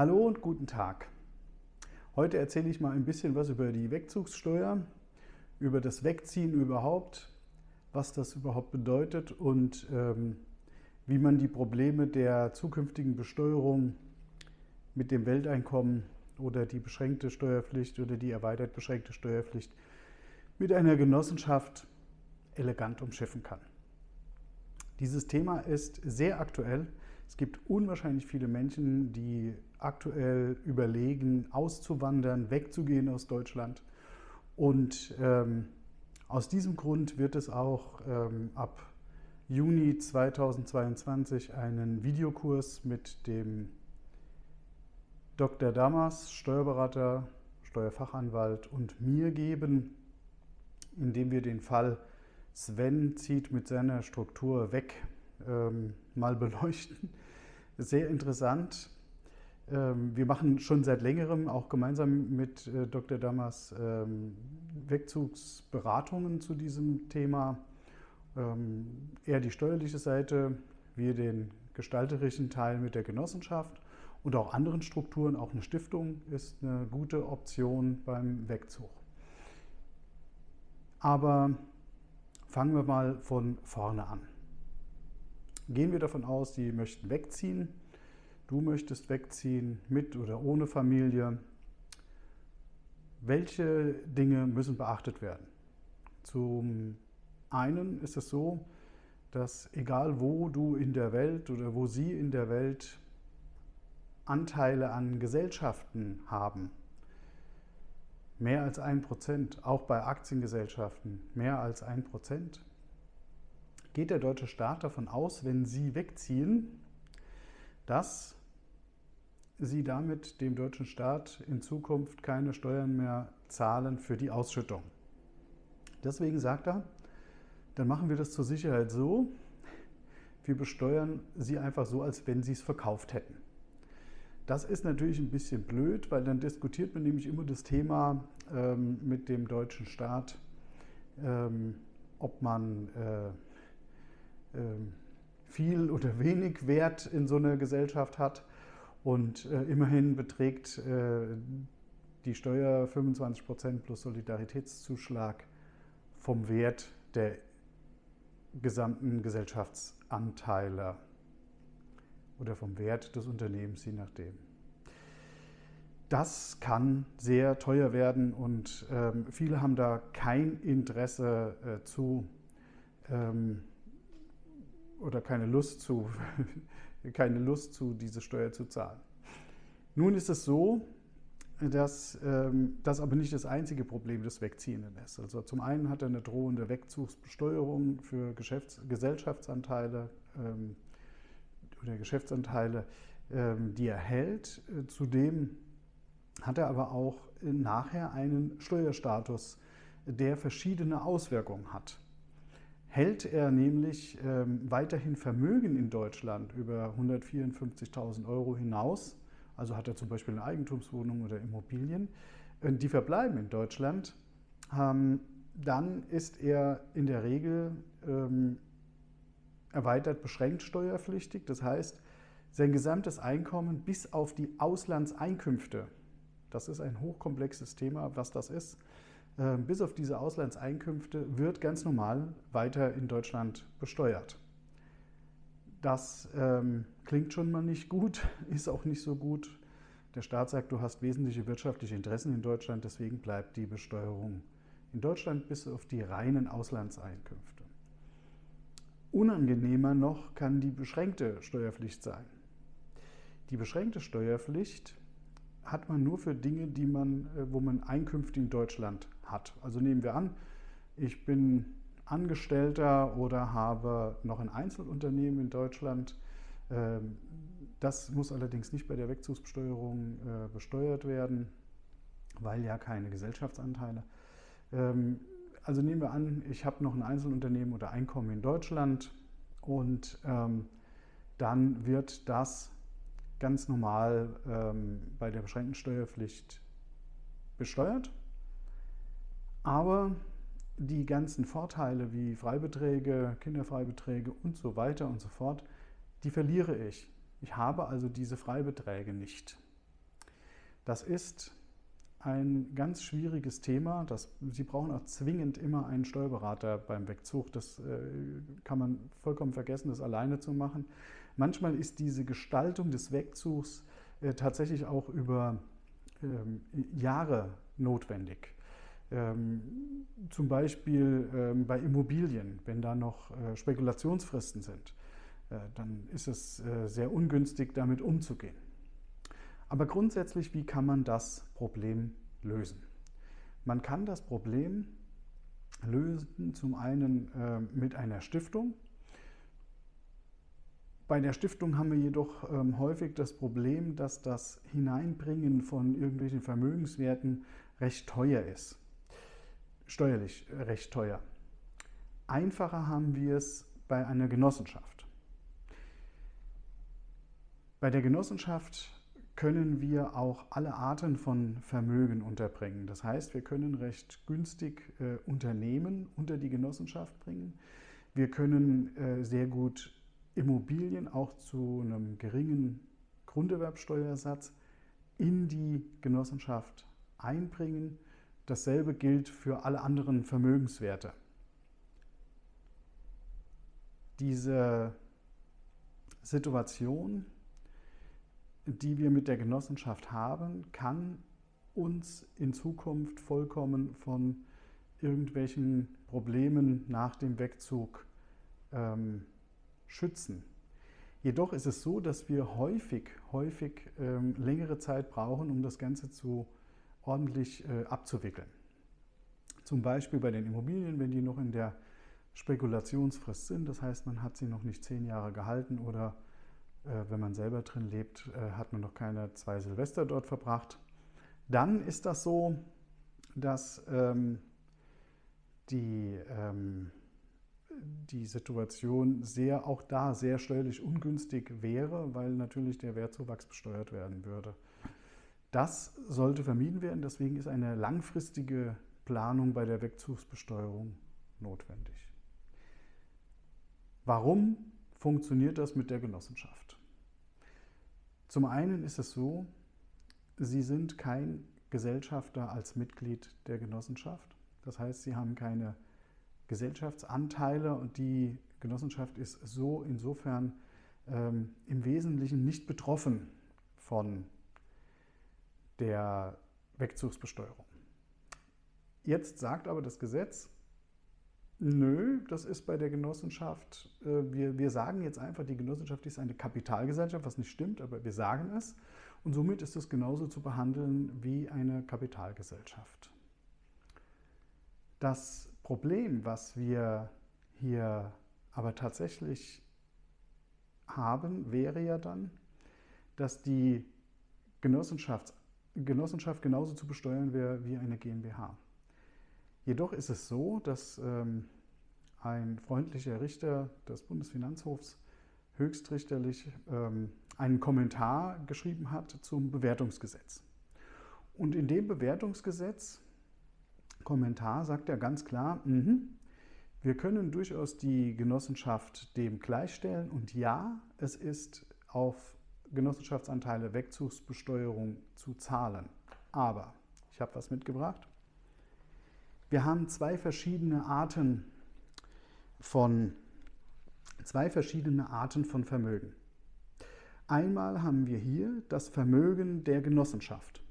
Hallo und guten Tag. Heute erzähle ich mal ein bisschen was über die Wegzugssteuer, über das Wegziehen überhaupt, was das überhaupt bedeutet und ähm, wie man die Probleme der zukünftigen Besteuerung mit dem Welteinkommen oder die beschränkte Steuerpflicht oder die erweitert beschränkte Steuerpflicht mit einer Genossenschaft elegant umschiffen kann. Dieses Thema ist sehr aktuell. Es gibt unwahrscheinlich viele Menschen, die aktuell überlegen, auszuwandern, wegzugehen aus Deutschland. Und ähm, aus diesem Grund wird es auch ähm, ab Juni 2022 einen Videokurs mit dem Dr. Damas, Steuerberater, Steuerfachanwalt und mir geben, in dem wir den Fall Sven zieht mit seiner Struktur weg ähm, mal beleuchten. Sehr interessant. Ähm, wir machen schon seit längerem auch gemeinsam mit äh, Dr. Damas ähm, Wegzugsberatungen zu diesem Thema. Ähm, er die steuerliche Seite, wir den gestalterischen Teil mit der Genossenschaft und auch anderen Strukturen. Auch eine Stiftung ist eine gute Option beim Wegzug. Aber fangen wir mal von vorne an. Gehen wir davon aus, Sie möchten wegziehen. Du möchtest wegziehen mit oder ohne Familie. Welche Dinge müssen beachtet werden? Zum einen ist es so, dass egal wo du in der Welt oder wo Sie in der Welt Anteile an Gesellschaften haben, mehr als ein Prozent, auch bei Aktiengesellschaften mehr als ein Prozent, geht der deutsche Staat davon aus, wenn Sie wegziehen, dass Sie damit dem deutschen Staat in Zukunft keine Steuern mehr zahlen für die Ausschüttung. Deswegen sagt er, dann machen wir das zur Sicherheit so, wir besteuern Sie einfach so, als wenn Sie es verkauft hätten. Das ist natürlich ein bisschen blöd, weil dann diskutiert man nämlich immer das Thema ähm, mit dem deutschen Staat, ähm, ob man äh, viel oder wenig Wert in so einer Gesellschaft hat. Und äh, immerhin beträgt äh, die Steuer 25% plus Solidaritätszuschlag vom Wert der gesamten Gesellschaftsanteile oder vom Wert des Unternehmens, je nachdem. Das kann sehr teuer werden und ähm, viele haben da kein Interesse äh, zu ähm, oder keine Lust zu, keine Lust zu, diese Steuer zu zahlen. Nun ist es so, dass ähm, das aber nicht das einzige Problem des Wegziehenden ist. Also zum einen hat er eine drohende Wegzugsbesteuerung für Geschäfts Gesellschaftsanteile. Ähm, oder Geschäftsanteile, ähm, die er hält. Zudem hat er aber auch nachher einen Steuerstatus, der verschiedene Auswirkungen hat. Hält er nämlich ähm, weiterhin Vermögen in Deutschland über 154.000 Euro hinaus, also hat er zum Beispiel eine Eigentumswohnung oder Immobilien, äh, die verbleiben in Deutschland, ähm, dann ist er in der Regel erweitert beschränkt steuerpflichtig. Das heißt, sein gesamtes Einkommen bis auf die Auslandseinkünfte, das ist ein hochkomplexes Thema, was das ist, ähm, bis auf diese Auslandseinkünfte wird ganz normal weiter in Deutschland besteuert. Das ähm, klingt schon mal nicht gut, ist auch nicht so gut. Der Staat sagt, du hast wesentliche wirtschaftliche Interessen in Deutschland, deswegen bleibt die Besteuerung in Deutschland bis auf die reinen Auslandseinkünfte. Unangenehmer noch kann die beschränkte Steuerpflicht sein. Die beschränkte Steuerpflicht hat man nur für Dinge, die man, äh, wo man Einkünfte in Deutschland hat. Also nehmen wir an, ich bin Angestellter oder habe noch ein Einzelunternehmen in Deutschland. Ähm, das muss allerdings nicht bei der Wegzugsbesteuerung äh, besteuert werden, weil ja keine Gesellschaftsanteile. Ähm, also nehmen wir an, ich habe noch ein Einzelunternehmen oder Einkommen in Deutschland und ähm, dann wird das ganz normal ähm, bei der beschränkten Steuerpflicht besteuert. Aber die ganzen Vorteile wie Freibeträge, Kinderfreibeträge und so weiter und so fort, die verliere ich. Ich habe also diese Freibeträge nicht. Das ist ein ganz schwieriges Thema. Das, Sie brauchen auch zwingend immer einen Steuerberater beim Wegzug. Das äh, kann man vollkommen vergessen, das alleine zu machen. Manchmal ist diese Gestaltung des Wegzugs äh, tatsächlich auch über ähm, Jahre notwendig. Ähm, zum Beispiel ähm, bei Immobilien, wenn da noch äh, Spekulationsfristen sind, äh, dann ist es äh, sehr ungünstig, damit umzugehen. Aber grundsätzlich, wie kann man das Problem lösen? Man kann das Problem lösen zum einen äh, mit einer Stiftung. Bei der Stiftung haben wir jedoch ähm, häufig das Problem, dass das Hineinbringen von irgendwelchen Vermögenswerten recht teuer ist. Steuerlich recht teuer. Einfacher haben wir es bei einer Genossenschaft. Bei der Genossenschaft können wir auch alle Arten von Vermögen unterbringen. Das heißt, wir können recht günstig äh, Unternehmen unter die Genossenschaft bringen. Wir können äh, sehr gut Immobilien auch zu einem geringen Grunderwerbsteuersatz in die Genossenschaft einbringen. Dasselbe gilt für alle anderen Vermögenswerte. Diese Situation die wir mit der Genossenschaft haben, kann uns in Zukunft vollkommen von irgendwelchen Problemen nach dem Wegzug ähm, schützen. Jedoch ist es so, dass wir häufig, häufig ähm, längere Zeit brauchen, um das Ganze zu ordentlich äh, abzuwickeln. Zum Beispiel bei den Immobilien, wenn die noch in der Spekulationsfrist sind, das heißt, man hat sie noch nicht zehn Jahre gehalten oder äh, wenn man selber drin lebt, äh, hat man noch keine zwei Silvester dort verbracht. Dann ist das so, dass ähm, die, ähm, die Situation sehr, auch da sehr steuerlich ungünstig wäre, weil natürlich der Wertzuwachs besteuert werden würde. Das sollte vermieden werden, deswegen ist eine langfristige Planung bei der Wegzugsbesteuerung notwendig. Warum funktioniert das mit der Genossenschaft? Zum einen ist es so, Sie sind kein Gesellschafter als Mitglied der Genossenschaft. Das heißt, Sie haben keine Gesellschaftsanteile und die Genossenschaft ist so insofern ähm, im Wesentlichen nicht betroffen von der Wegzugsbesteuerung. Jetzt sagt aber das Gesetz, Nö, das ist bei der Genossenschaft, äh, wir, wir sagen jetzt einfach, die Genossenschaft ist eine Kapitalgesellschaft, was nicht stimmt, aber wir sagen es. Und somit ist es genauso zu behandeln wie eine Kapitalgesellschaft. Das Problem, was wir hier aber tatsächlich haben, wäre ja dann, dass die Genossenschaft, Genossenschaft genauso zu besteuern wäre wie eine GmbH. Jedoch ist es so, dass ähm, ein freundlicher Richter des Bundesfinanzhofs höchstrichterlich ähm, einen Kommentar geschrieben hat zum Bewertungsgesetz. Und in dem Bewertungsgesetz, Kommentar, sagt er ganz klar, mh, wir können durchaus die Genossenschaft dem gleichstellen und ja, es ist auf Genossenschaftsanteile Wegzugsbesteuerung zu zahlen. Aber, ich habe was mitgebracht, wir haben zwei verschiedene Arten von zwei verschiedene Arten von Vermögen. Einmal haben wir hier das Vermögen der Genossenschaft.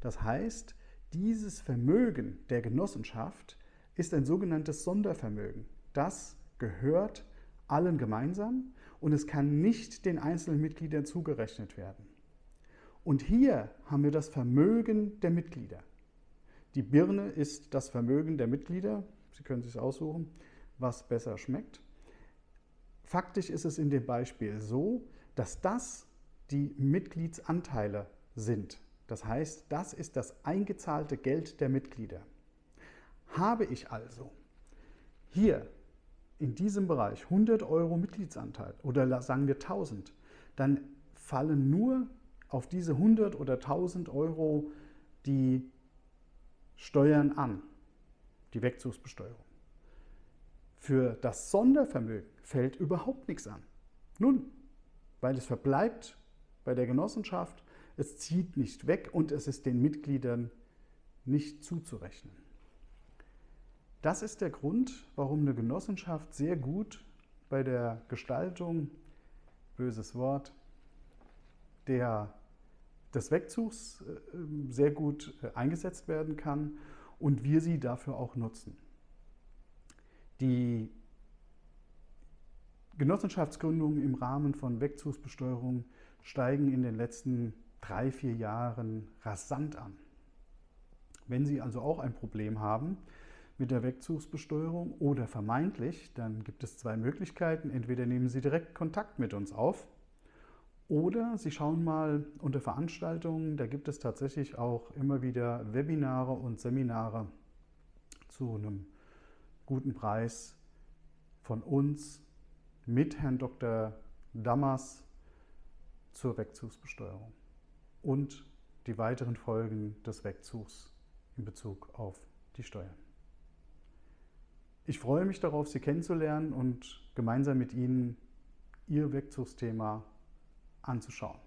Das heißt, dieses Vermögen der Genossenschaft ist ein sogenanntes Sondervermögen. Das gehört allen gemeinsam und es kann nicht den einzelnen Mitgliedern zugerechnet werden. Und hier haben wir das Vermögen der Mitglieder. Die Birne ist das Vermögen der Mitglieder. Sie können sich aussuchen, was besser schmeckt. Faktisch ist es in dem Beispiel so, dass das die Mitgliedsanteile sind. Das heißt, das ist das eingezahlte Geld der Mitglieder. Habe ich also hier in diesem Bereich 100 Euro Mitgliedsanteil oder sagen wir 1000, dann fallen nur auf diese 100 oder 1000 Euro die Steuern an, die Wegzugsbesteuerung. Für das Sondervermögen fällt überhaupt nichts an. Nun, weil es verbleibt bei der Genossenschaft, es zieht nicht weg und es ist den Mitgliedern nicht zuzurechnen. Das ist der Grund, warum eine Genossenschaft sehr gut bei der Gestaltung, böses Wort, der, des Wegzugs äh, sehr gut äh, eingesetzt werden kann und wir sie dafür auch nutzen. Die Genossenschaftsgründungen im Rahmen von Wegzugsbesteuerung steigen in den letzten drei, vier Jahren rasant an. Wenn Sie also auch ein Problem haben mit der Wegzugsbesteuerung oder vermeintlich, dann gibt es zwei Möglichkeiten. Entweder nehmen Sie direkt Kontakt mit uns auf oder Sie schauen mal unter Veranstaltungen, da gibt es tatsächlich auch immer wieder Webinare und Seminare zu einem guten Preis von uns mit Herrn Dr. Dammers zur Wegzugsbesteuerung und die weiteren Folgen des Wegzugs in Bezug auf die Steuern. Ich freue mich darauf, Sie kennenzulernen und gemeinsam mit Ihnen Ihr Wegzugsthema anzuschauen.